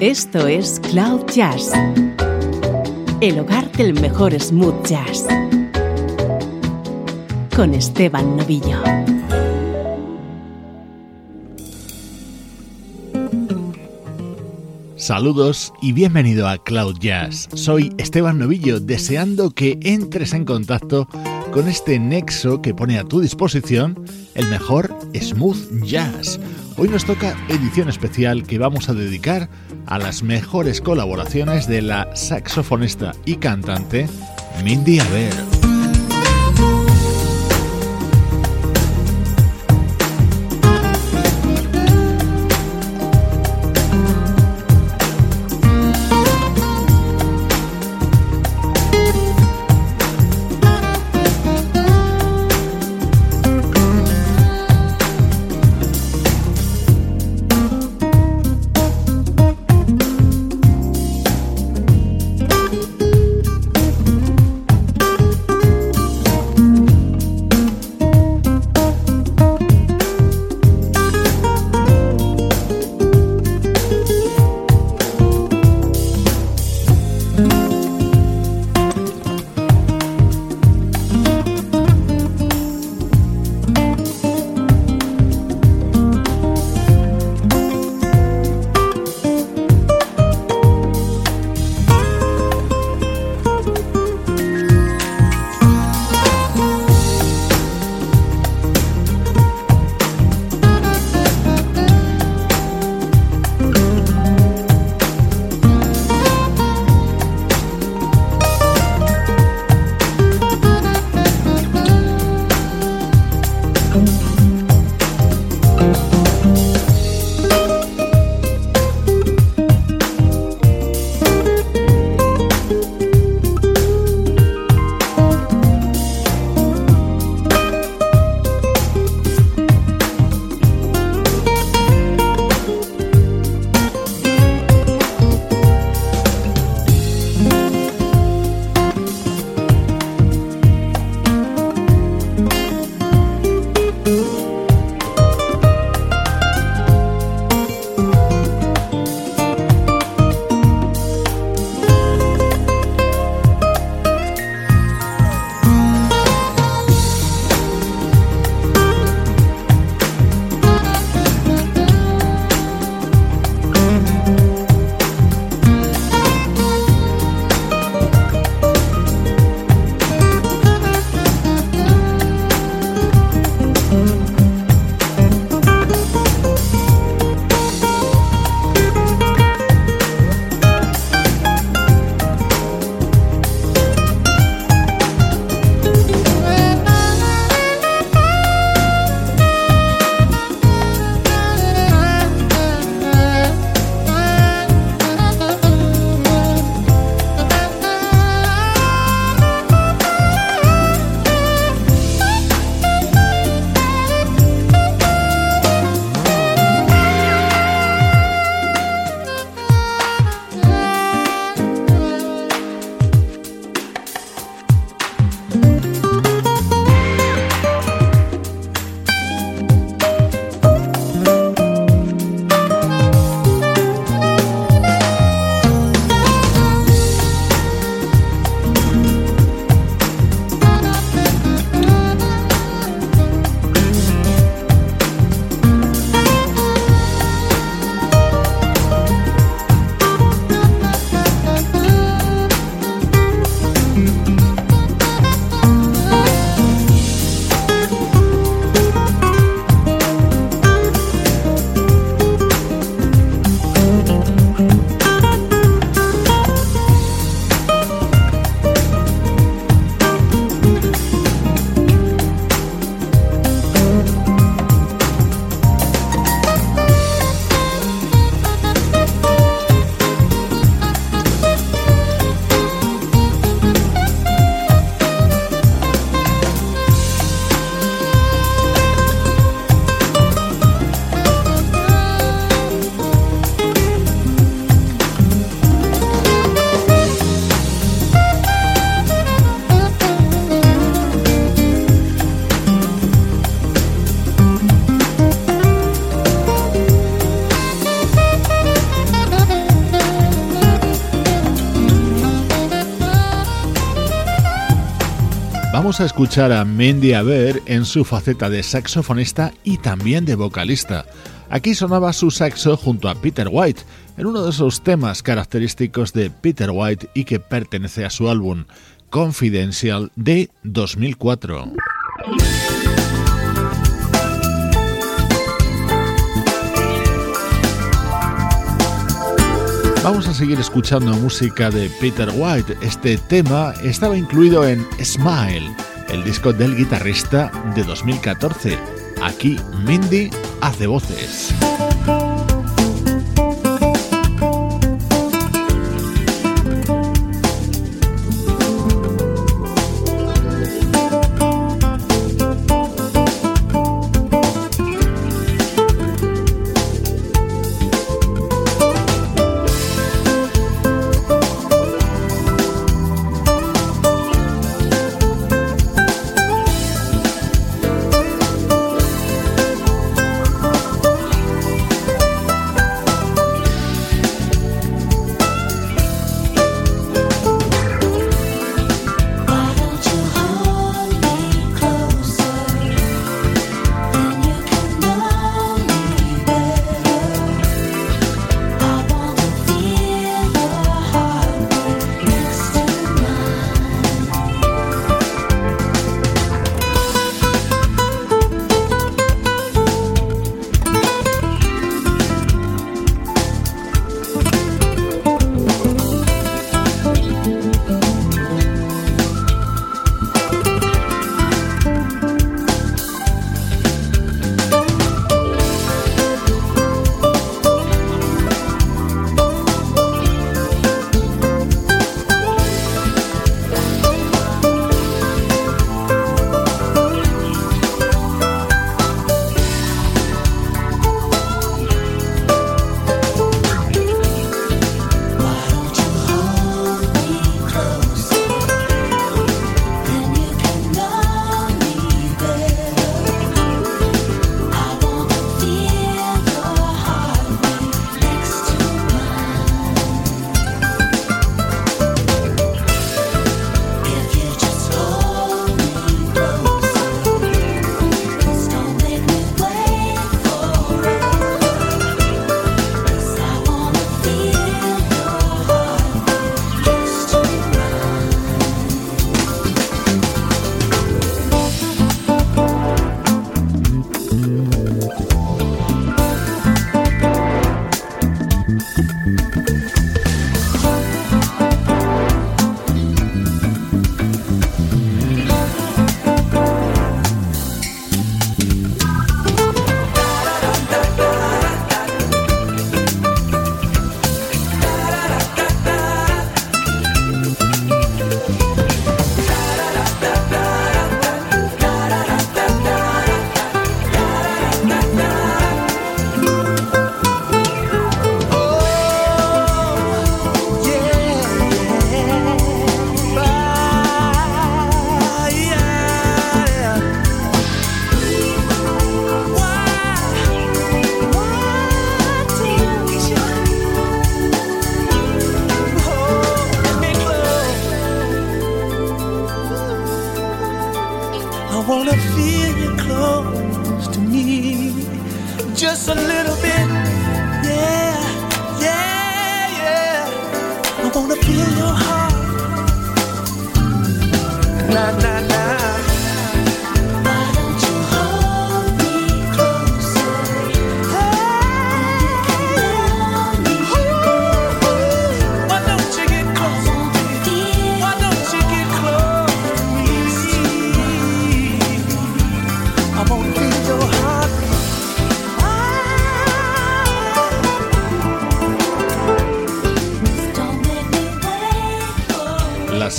Esto es Cloud Jazz, el hogar del mejor smooth jazz, con Esteban Novillo. Saludos y bienvenido a Cloud Jazz. Soy Esteban Novillo, deseando que entres en contacto con este nexo que pone a tu disposición el mejor smooth jazz. Hoy nos toca edición especial que vamos a dedicar a las mejores colaboraciones de la saxofonista y cantante Mindy Aber. Vamos a escuchar a Mandy Aber en su faceta de saxofonista y también de vocalista. Aquí sonaba su saxo junto a Peter White, en uno de esos temas característicos de Peter White y que pertenece a su álbum Confidential de 2004. Vamos a seguir escuchando música de Peter White. Este tema estaba incluido en Smile, el disco del guitarrista de 2014. Aquí Mindy hace voces.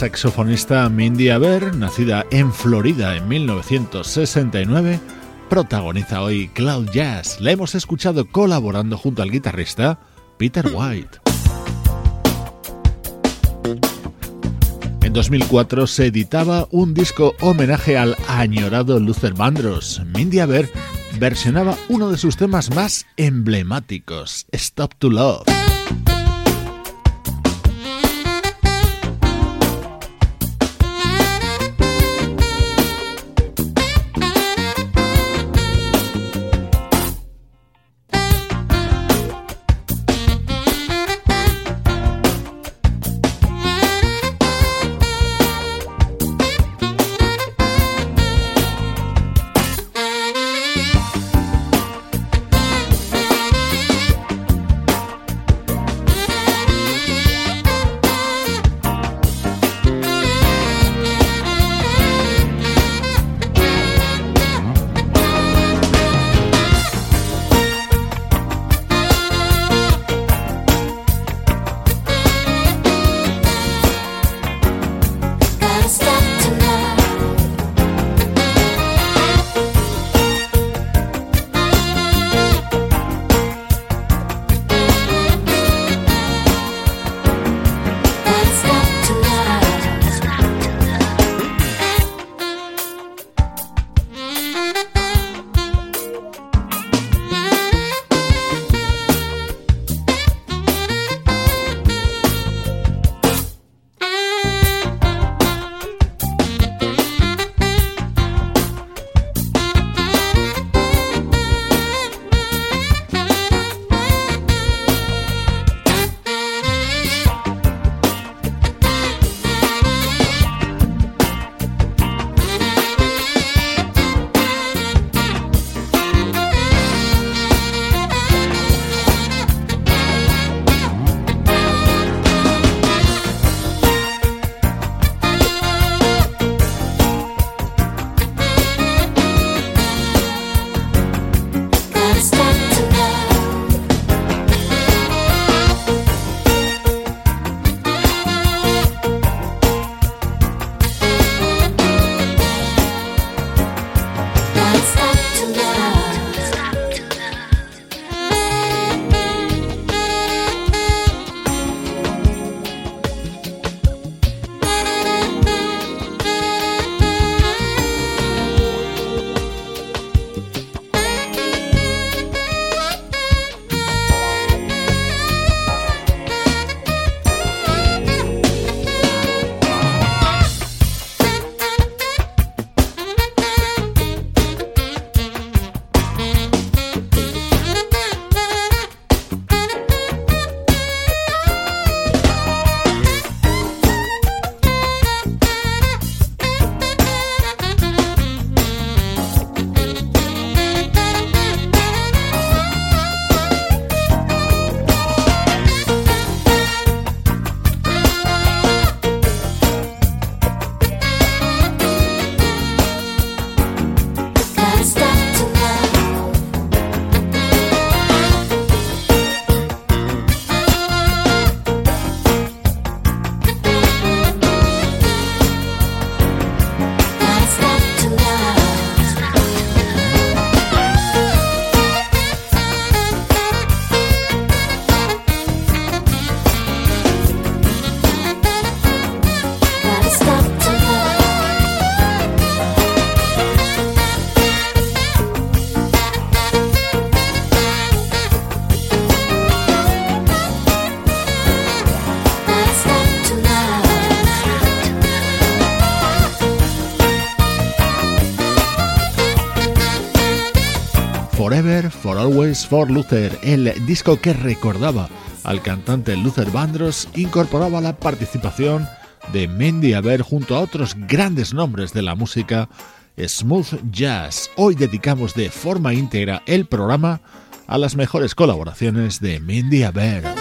Saxofonista Mindy Aber, nacida en Florida en 1969, protagoniza hoy Cloud Jazz. La hemos escuchado colaborando junto al guitarrista Peter White. En 2004 se editaba un disco homenaje al añorado Luther Vandross. Mindy Aber versionaba uno de sus temas más emblemáticos, Stop to Love. For Always, For Luther, el disco que recordaba al cantante Luther Vandross, incorporaba la participación de Mendy Aber junto a otros grandes nombres de la música smooth jazz. Hoy dedicamos de forma íntegra el programa a las mejores colaboraciones de Mindy Aber.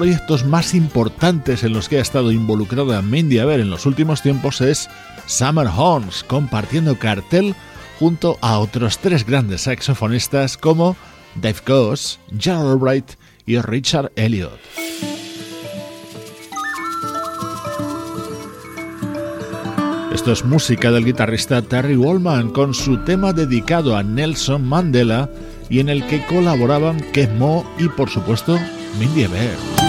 Proyectos más importantes en los que ha estado involucrada Mindy Aber en los últimos tiempos es Summer Horns, compartiendo cartel junto a otros tres grandes saxofonistas como Dave Goss, Gerald Albright y Richard Elliot. Esto es música del guitarrista Terry Wallman con su tema dedicado a Nelson Mandela y en el que colaboraban Mo y por supuesto Mindy Bear.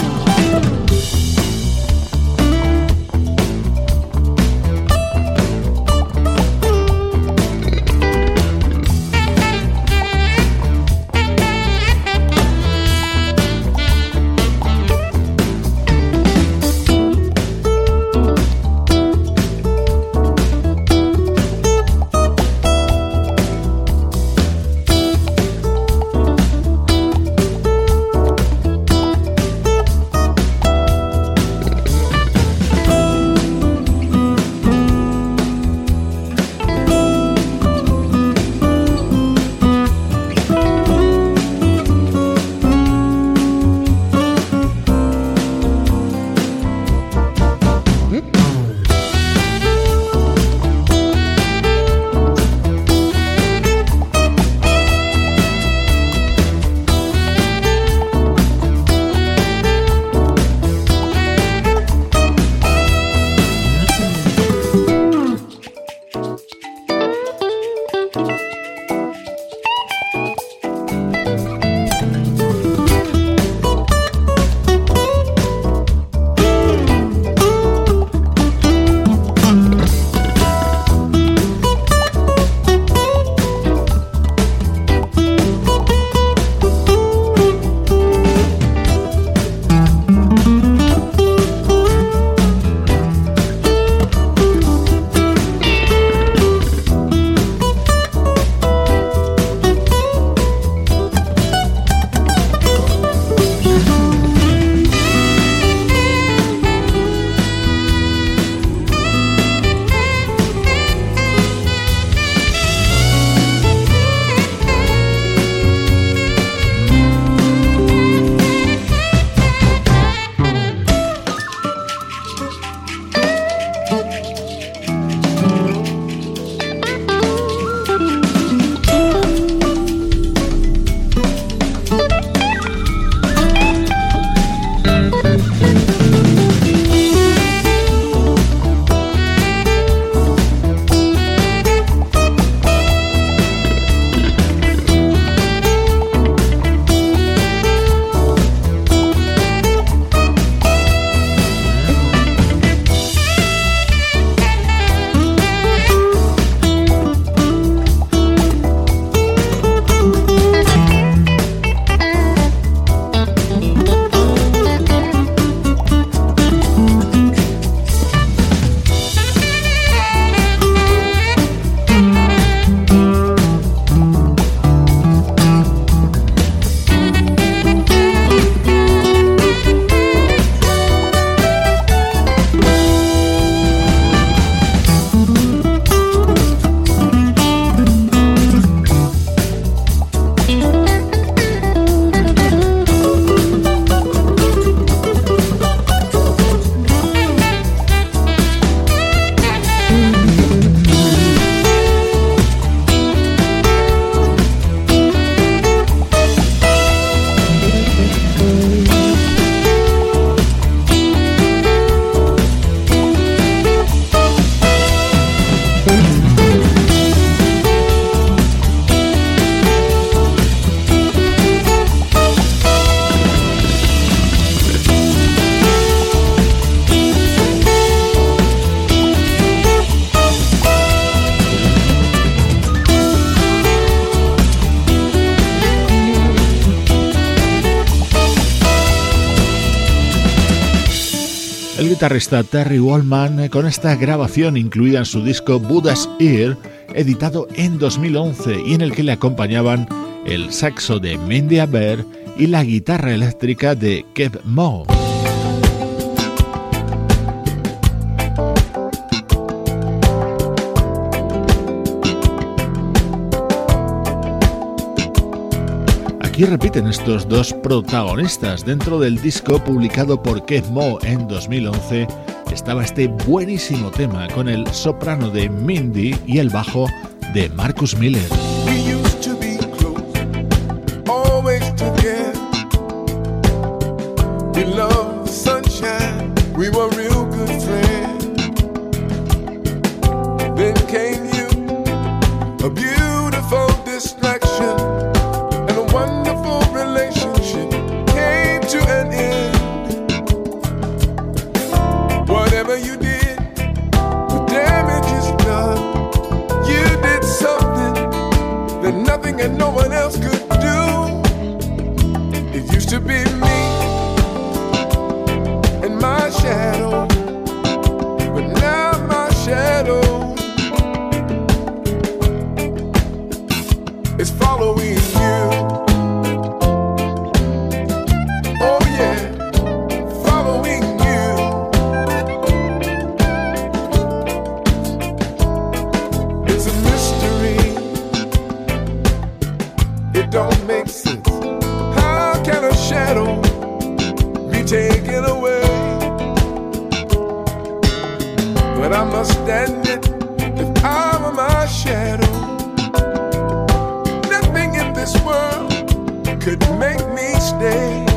Guitarrista Terry Wallman con esta grabación incluida en su disco Buddha's Ear, editado en 2011 y en el que le acompañaban el saxo de Mendy Aber y la guitarra eléctrica de Kev Moe. Aquí repiten estos dos protagonistas. Dentro del disco publicado por Kev Mo en 2011 estaba este buenísimo tema con el soprano de Mindy y el bajo de Marcus Miller. don't make sense. How can a shadow be taken away? But I must stand it if I were my shadow, nothing in this world could make me stay.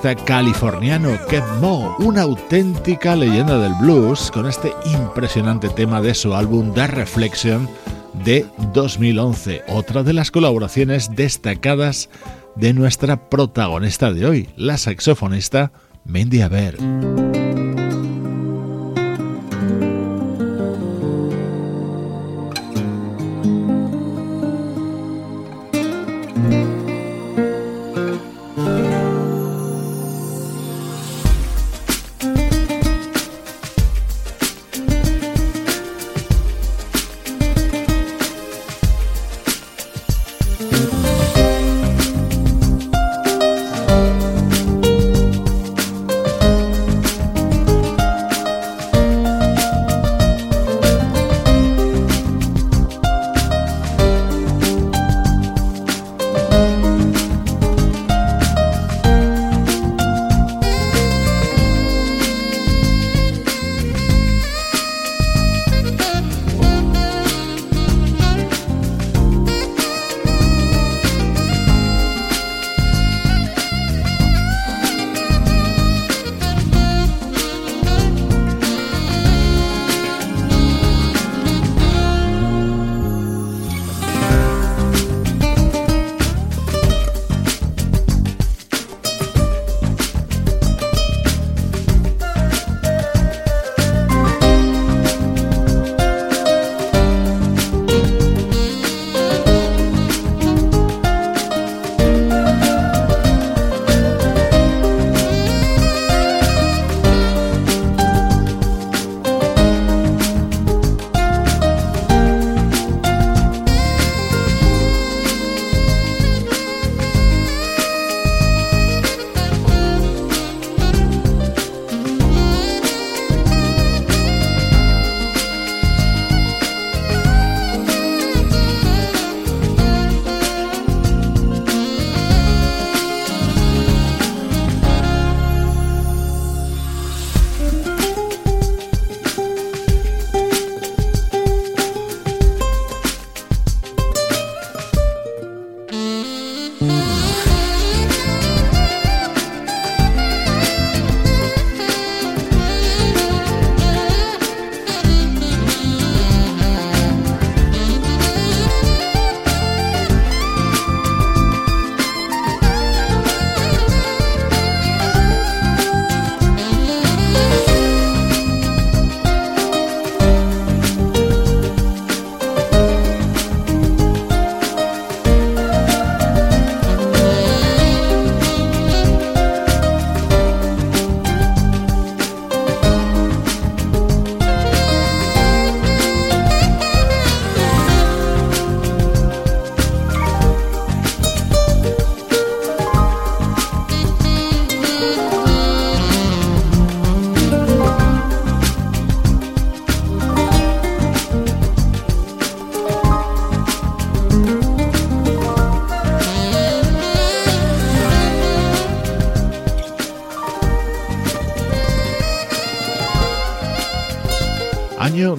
Californiano Kev Mo, una auténtica leyenda del blues con este impresionante tema de su álbum The Reflection de 2011, otra de las colaboraciones destacadas de nuestra protagonista de hoy, la saxofonista Mendy Aber.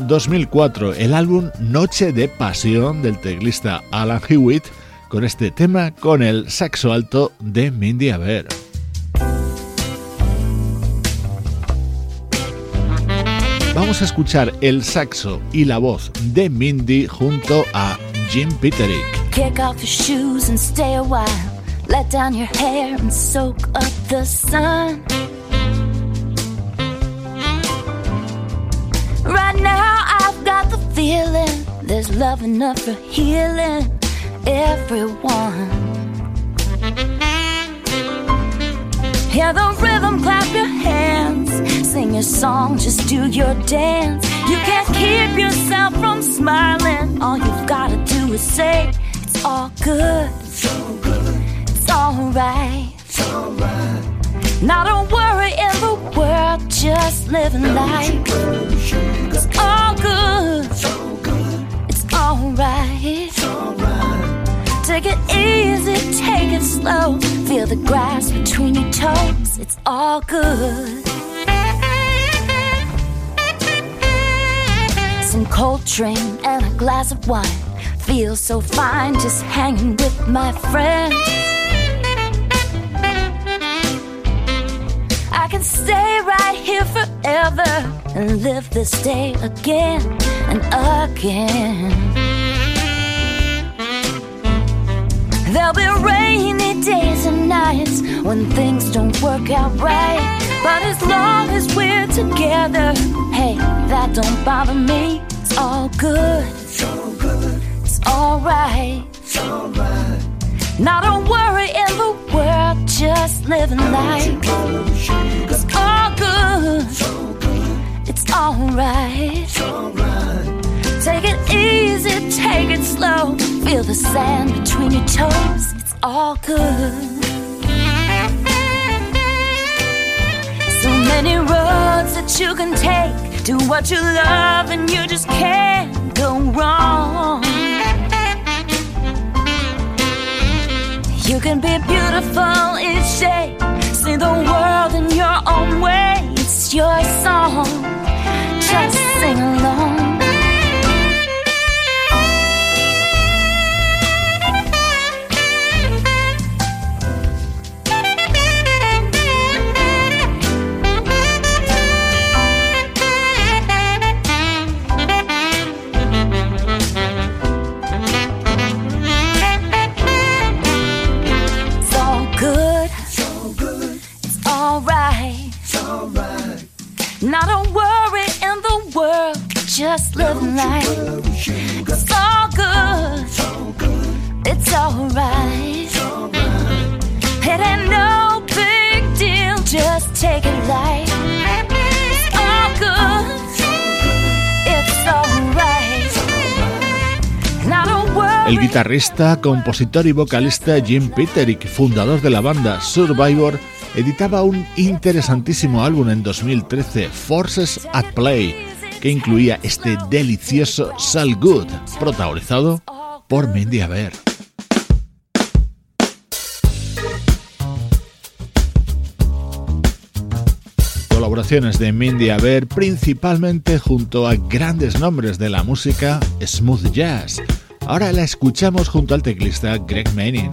2004, el álbum Noche de Pasión del teclista Alan Hewitt, con este tema con el saxo alto de Mindy Aber. Vamos a escuchar el saxo y la voz de Mindy junto a Jim Peterick. Love enough for healing everyone. Hear the rhythm, clap your hands, sing your song, just do your dance. You can't keep yourself from smiling. All you've gotta do is say, It's all good. It's all good. It's alright. It's alright. Not a worry in the world, just living life. It's all good. It's alright. Take it easy, take it slow. Feel the grass between your toes. It's all good. Some Coltrane and a glass of wine. Feel so fine just hanging with my friends. I can stay right here forever and live this day again and again. There'll be rainy days and nights when things don't work out right. But as long as we're together, hey, that don't bother me. It's all good. It's all good. It's alright. It's alright. Not a worry in the world, just living life. It's all good. It's alright. Take it easy, take it slow. Feel the sand between your toes. It's all good. So many roads that you can take. Do what you love, and you just can't go wrong. You can be beautiful each day. See the world in your own way. It's your song. Just sing along. Guitarrista, compositor y vocalista Jim Peterick, fundador de la banda Survivor, editaba un interesantísimo álbum en 2013, Forces at Play, que incluía este delicioso Sal Good, protagonizado por Mindy Aber. Colaboraciones de Mindy Aber principalmente junto a grandes nombres de la música smooth jazz. Ahora la escuchamos junto al teclista Greg Manning.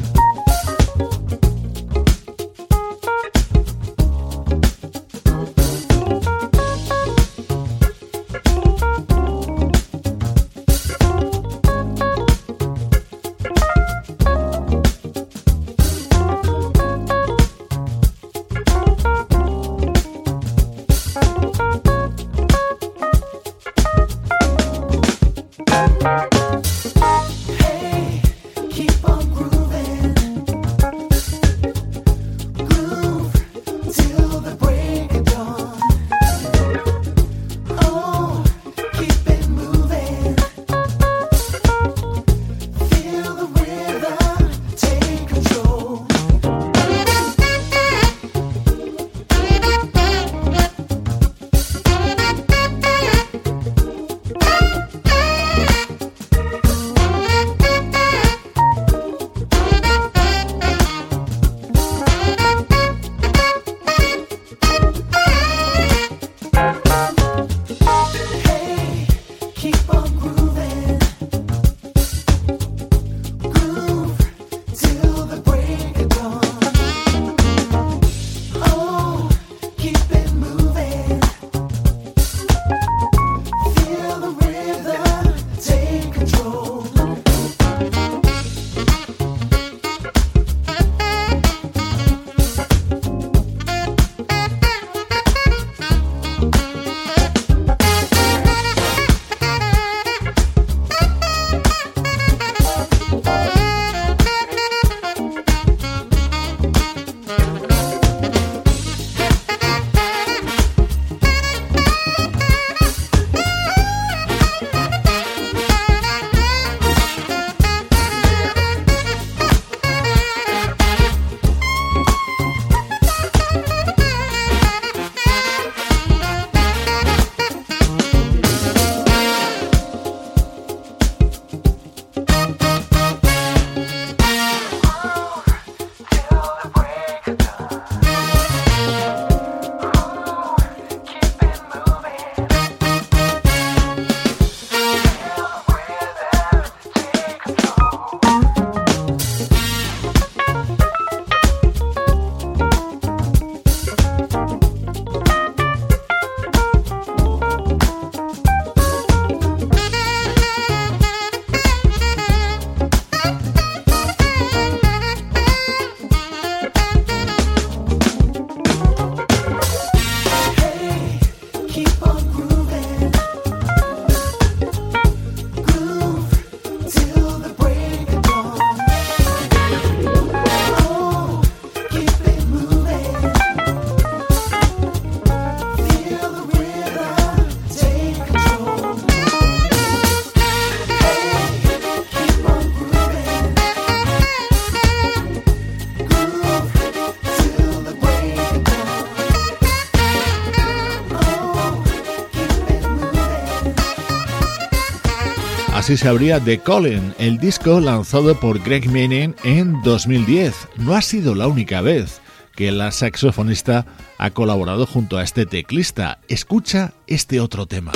Así se abría The Calling, el disco lanzado por Greg Manning en 2010. No ha sido la única vez que la saxofonista ha colaborado junto a este teclista. Escucha este otro tema.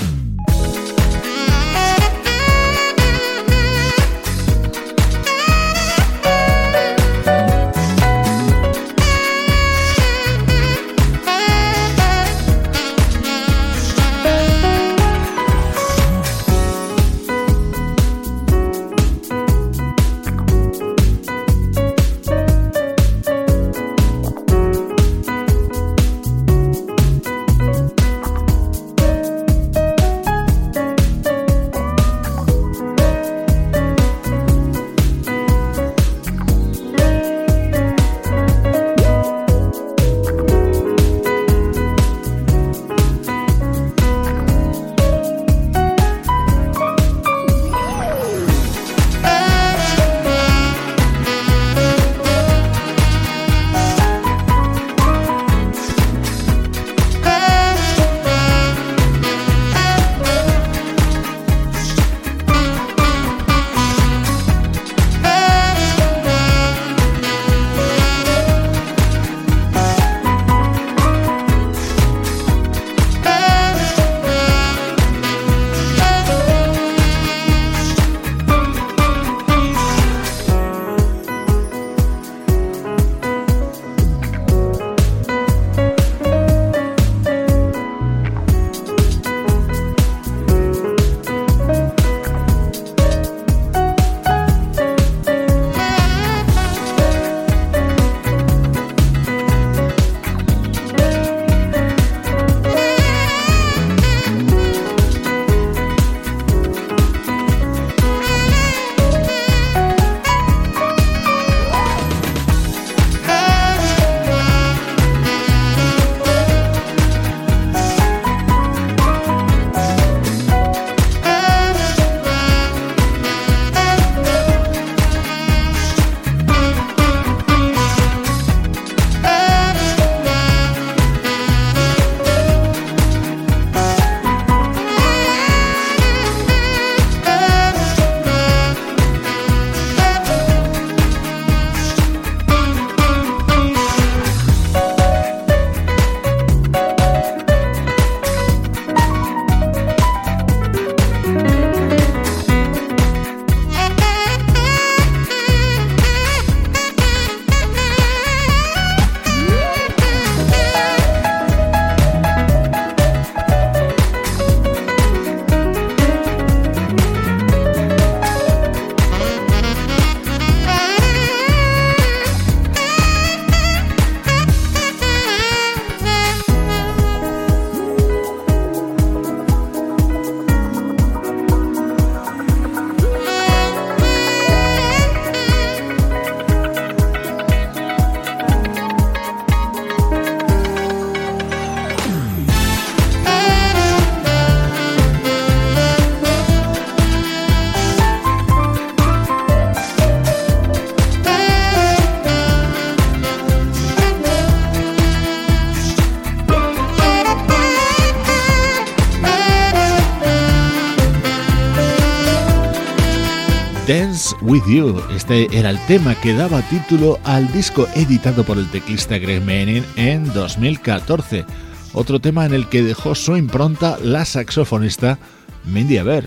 With You. Este era el tema que daba título al disco editado por el teclista Greg Manning en 2014. Otro tema en el que dejó su impronta la saxofonista Mindy Aber.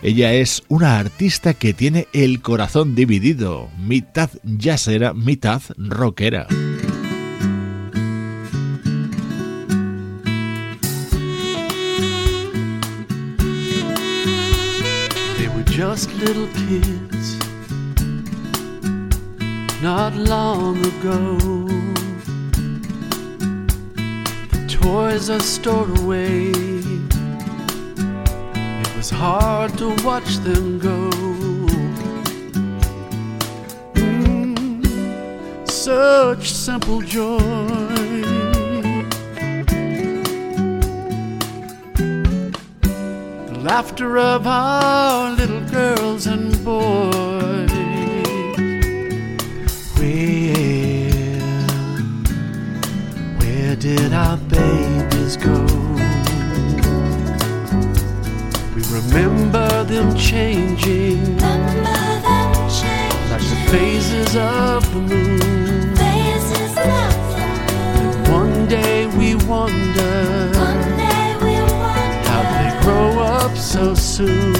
Ella es una artista que tiene el corazón dividido, mitad jazzera, mitad rockera. Not long ago. The toys are stored away. It was hard to watch them go. Mm, such simple joy. The laughter of our little girls and boys did our babies go? We remember them changing, Remember them changing. like the phases of the moon. Phases of the moon. One day we wonder One day we wonder how they grow up so soon.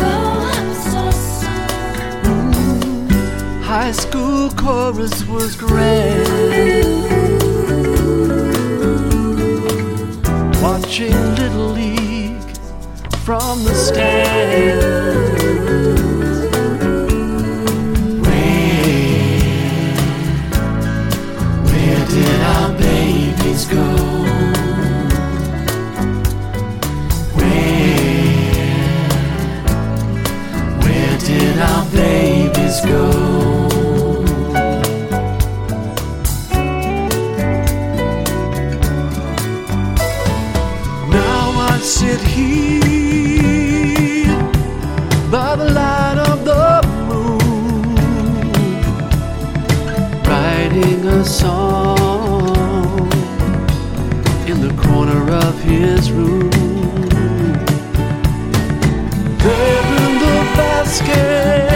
grow up so soon. High school chorus was grand. Watching Little League from the stands. Where, where did our babies go? Where, where did our babies go? Basket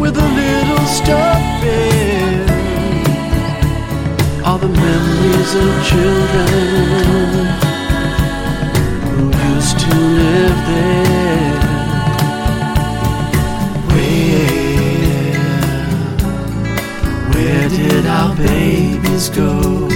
with a little stuffing are the memories of children who used to live there. Where, where did our babies go?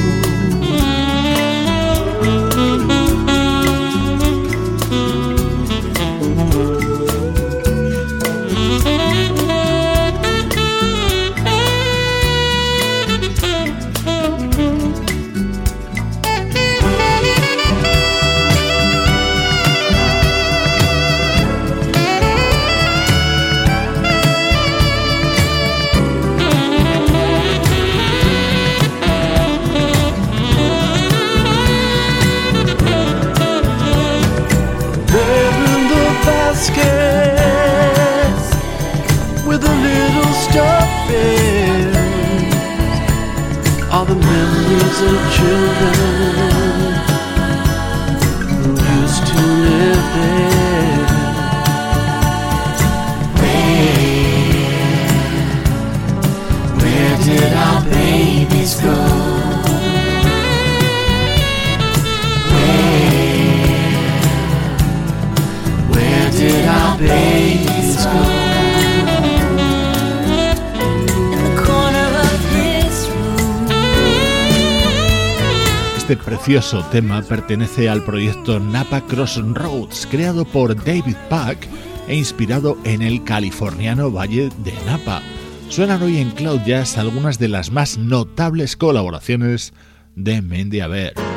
Precioso tema pertenece al proyecto Napa Crossroads, creado por David Pack e inspirado en el californiano Valle de Napa. Suenan hoy en Cloud Jazz algunas de las más notables colaboraciones de Mendy Aber.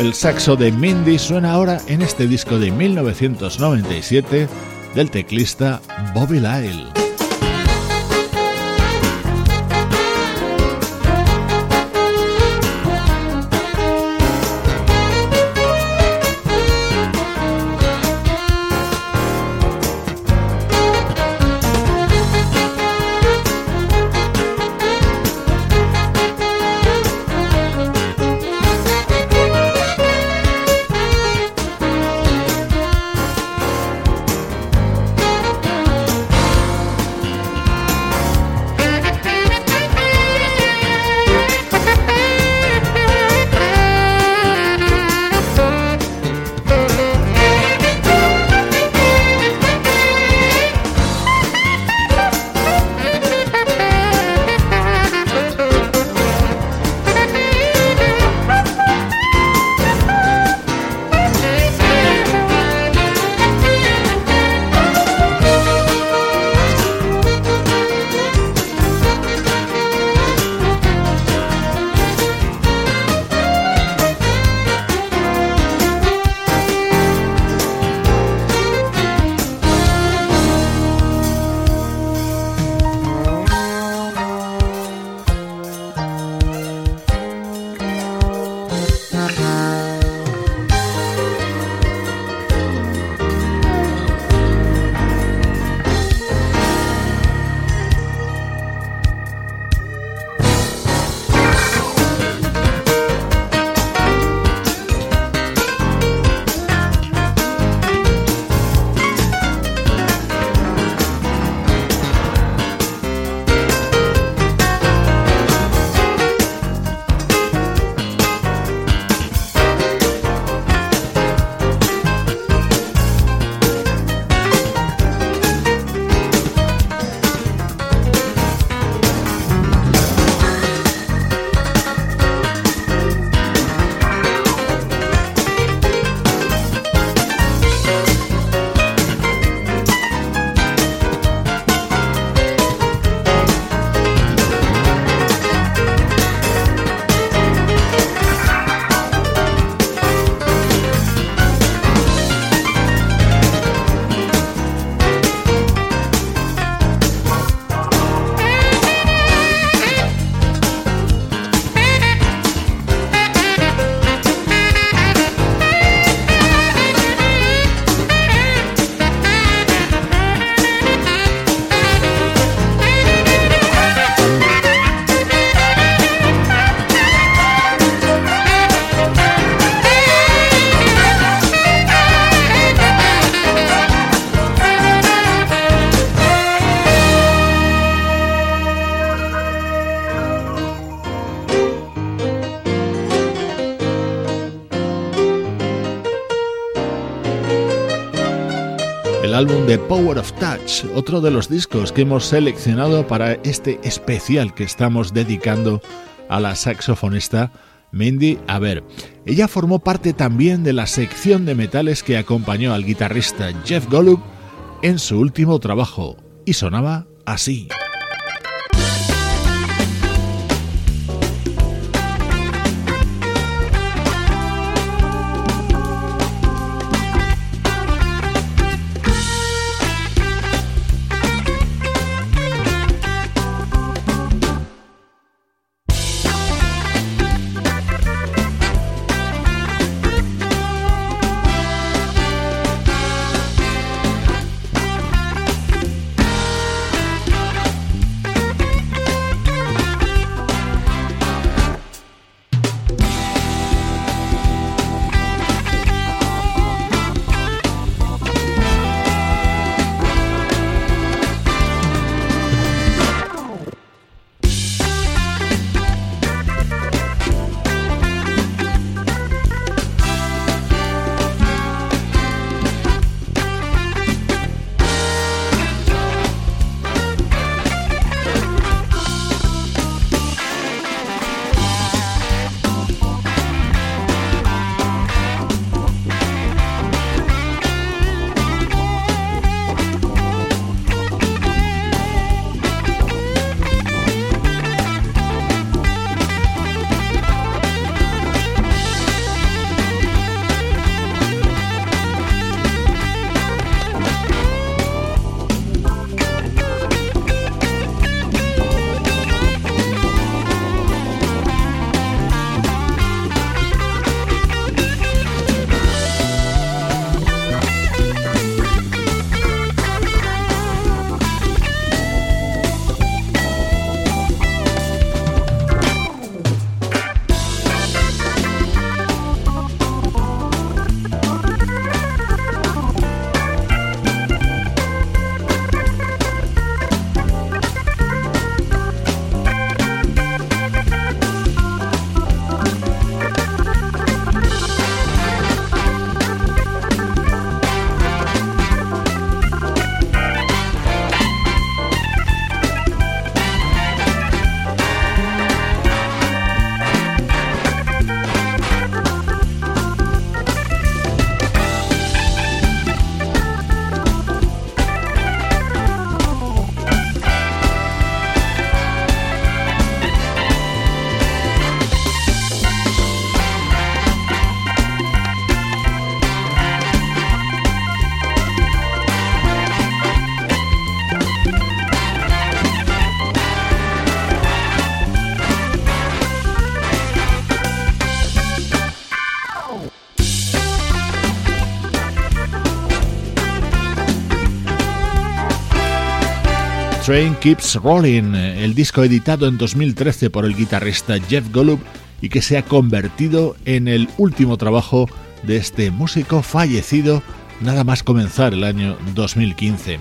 El saxo de Mindy suena ahora en este disco de 1997 del teclista Bobby Lyle. Álbum The Power of Touch, otro de los discos que hemos seleccionado para este especial que estamos dedicando a la saxofonista Mindy ver, Ella formó parte también de la sección de metales que acompañó al guitarrista Jeff Golub en su último trabajo y sonaba así. Train Keeps Rolling, el disco editado en 2013 por el guitarrista Jeff Golub y que se ha convertido en el último trabajo de este músico fallecido nada más comenzar el año 2015.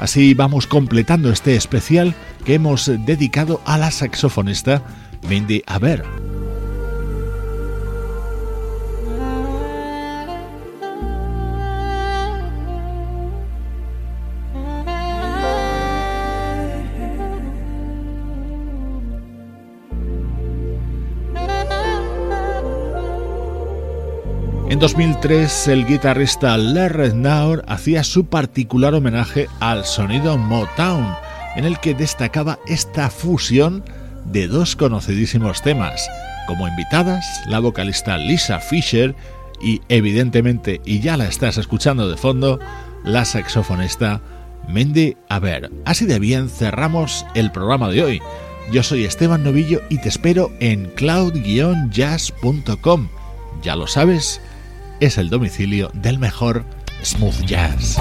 Así vamos completando este especial que hemos dedicado a la saxofonista Mindy Aber. En 2003, el guitarrista Larry Naur hacía su particular homenaje al sonido Motown, en el que destacaba esta fusión de dos conocidísimos temas. Como invitadas, la vocalista Lisa Fisher y, evidentemente, y ya la estás escuchando de fondo, la saxofonista Mindy Aber. Así de bien cerramos el programa de hoy. Yo soy Esteban Novillo y te espero en cloud-jazz.com. Ya lo sabes, es el domicilio del mejor smooth jazz.